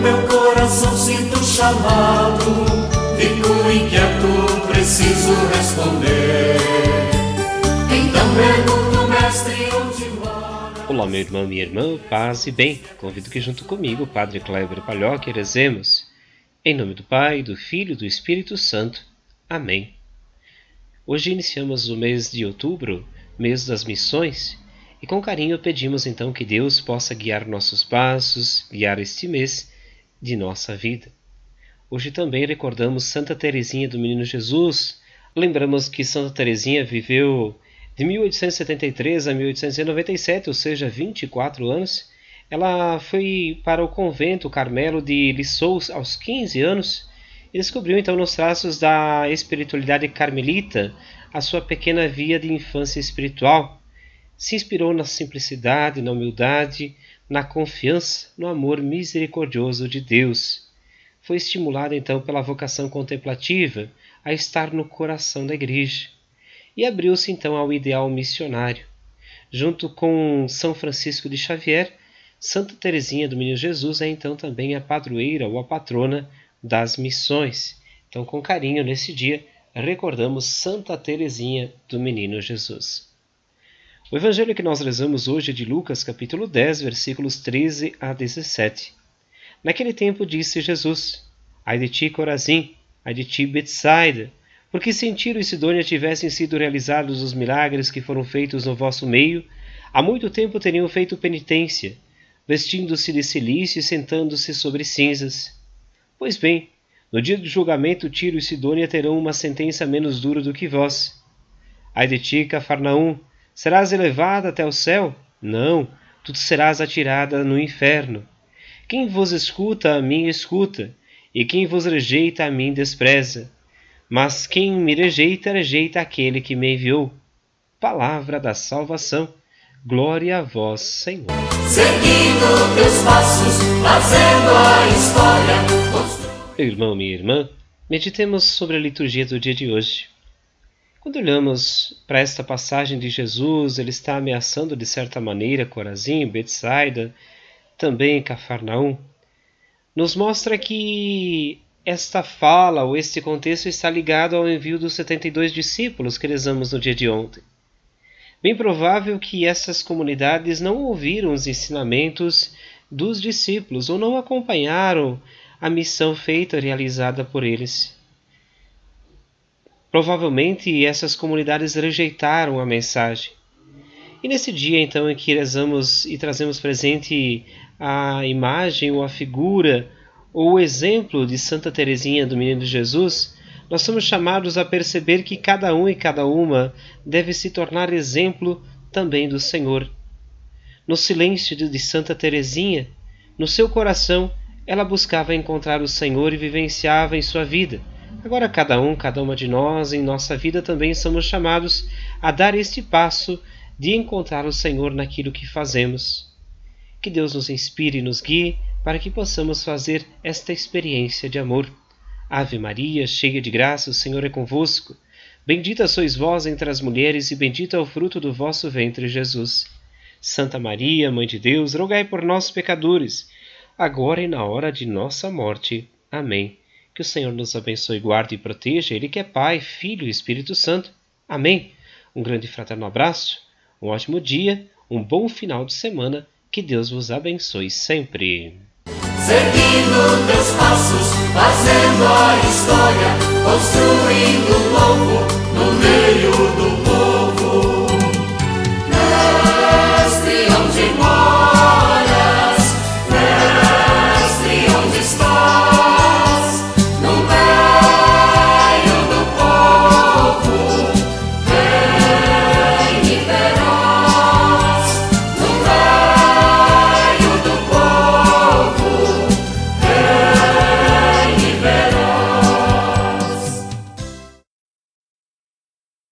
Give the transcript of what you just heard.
meu coração sinto chamado, fico inquieto, preciso responder. Então pergunto, mestre, onde mora? Olá, meu irmão, minha irmã, paz e bem. Convido que junto comigo, Padre Kleber Palhoque, rezemos. Em nome do Pai, do Filho e do Espírito Santo. Amém. Hoje iniciamos o mês de outubro, mês das missões, e com carinho pedimos então que Deus possa guiar nossos passos, guiar este mês de nossa vida. Hoje também recordamos Santa Teresinha do Menino Jesus. Lembramos que Santa Teresinha viveu de 1873 a 1897, ou seja, 24 anos. Ela foi para o convento Carmelo de Lissous aos 15 anos e descobriu então nos traços da espiritualidade carmelita a sua pequena via de infância espiritual. Se inspirou na simplicidade, na humildade, na confiança, no amor misericordioso de Deus. Foi estimulada então pela vocação contemplativa a estar no coração da igreja e abriu-se então ao ideal missionário. Junto com São Francisco de Xavier, Santa Teresinha do Menino Jesus é então também a padroeira ou a patrona das missões. Então, com carinho, nesse dia, recordamos Santa Teresinha do Menino Jesus. O evangelho que nós rezamos hoje é de Lucas, capítulo 10, versículos 13 a 17. Naquele tempo disse Jesus: Ai de ti, Corazim, ai de ti, Betsaida, porque se em Tiro e Sidônia tivessem sido realizados os milagres que foram feitos no vosso meio, há muito tempo teriam feito penitência, vestindo-se de silício e sentando-se sobre cinzas. Pois bem, no dia do julgamento, Tiro e Sidônia terão uma sentença menos dura do que vós. Ai de ti, Cafarnaum, serás elevada até o céu? Não, tu serás atirada no inferno. Quem vos escuta, a mim escuta, e quem vos rejeita, a mim despreza. Mas quem me rejeita, rejeita aquele que me enviou. Palavra da salvação. Glória a vós, Senhor. Seguindo teus passos, fazendo a história. Irmão, minha irmã, meditemos sobre a liturgia do dia de hoje. Quando olhamos para esta passagem de Jesus, ele está ameaçando de certa maneira Corazim, Betsaida, também Cafarnaum, nos mostra que esta fala ou este contexto está ligado ao envio dos 72 discípulos que rezamos no dia de ontem. Bem provável que essas comunidades não ouviram os ensinamentos dos discípulos ou não acompanharam a missão feita realizada por eles. Provavelmente essas comunidades rejeitaram a mensagem. E nesse dia, então, em que rezamos e trazemos presente a imagem ou a figura ou o exemplo de Santa Teresinha do Menino Jesus, nós somos chamados a perceber que cada um e cada uma deve se tornar exemplo também do Senhor. No silêncio de Santa Teresinha, no seu coração, ela buscava encontrar o Senhor e vivenciava em sua vida. Agora, cada um, cada uma de nós, em nossa vida também somos chamados a dar este passo de encontrar o Senhor naquilo que fazemos. Que Deus nos inspire e nos guie para que possamos fazer esta experiência de amor. Ave Maria, cheia de graça, o Senhor é convosco. Bendita sois vós entre as mulheres, e bendito é o fruto do vosso ventre, Jesus. Santa Maria, Mãe de Deus, rogai por nós, pecadores, agora e na hora de nossa morte. Amém. Que o Senhor nos abençoe, guarde e proteja, Ele que é Pai, Filho e Espírito Santo. Amém. Um grande fraterno abraço, um ótimo dia, um bom final de semana. Que Deus vos abençoe sempre seguindo teus passos, fazendo a história, construindo um novo no meio do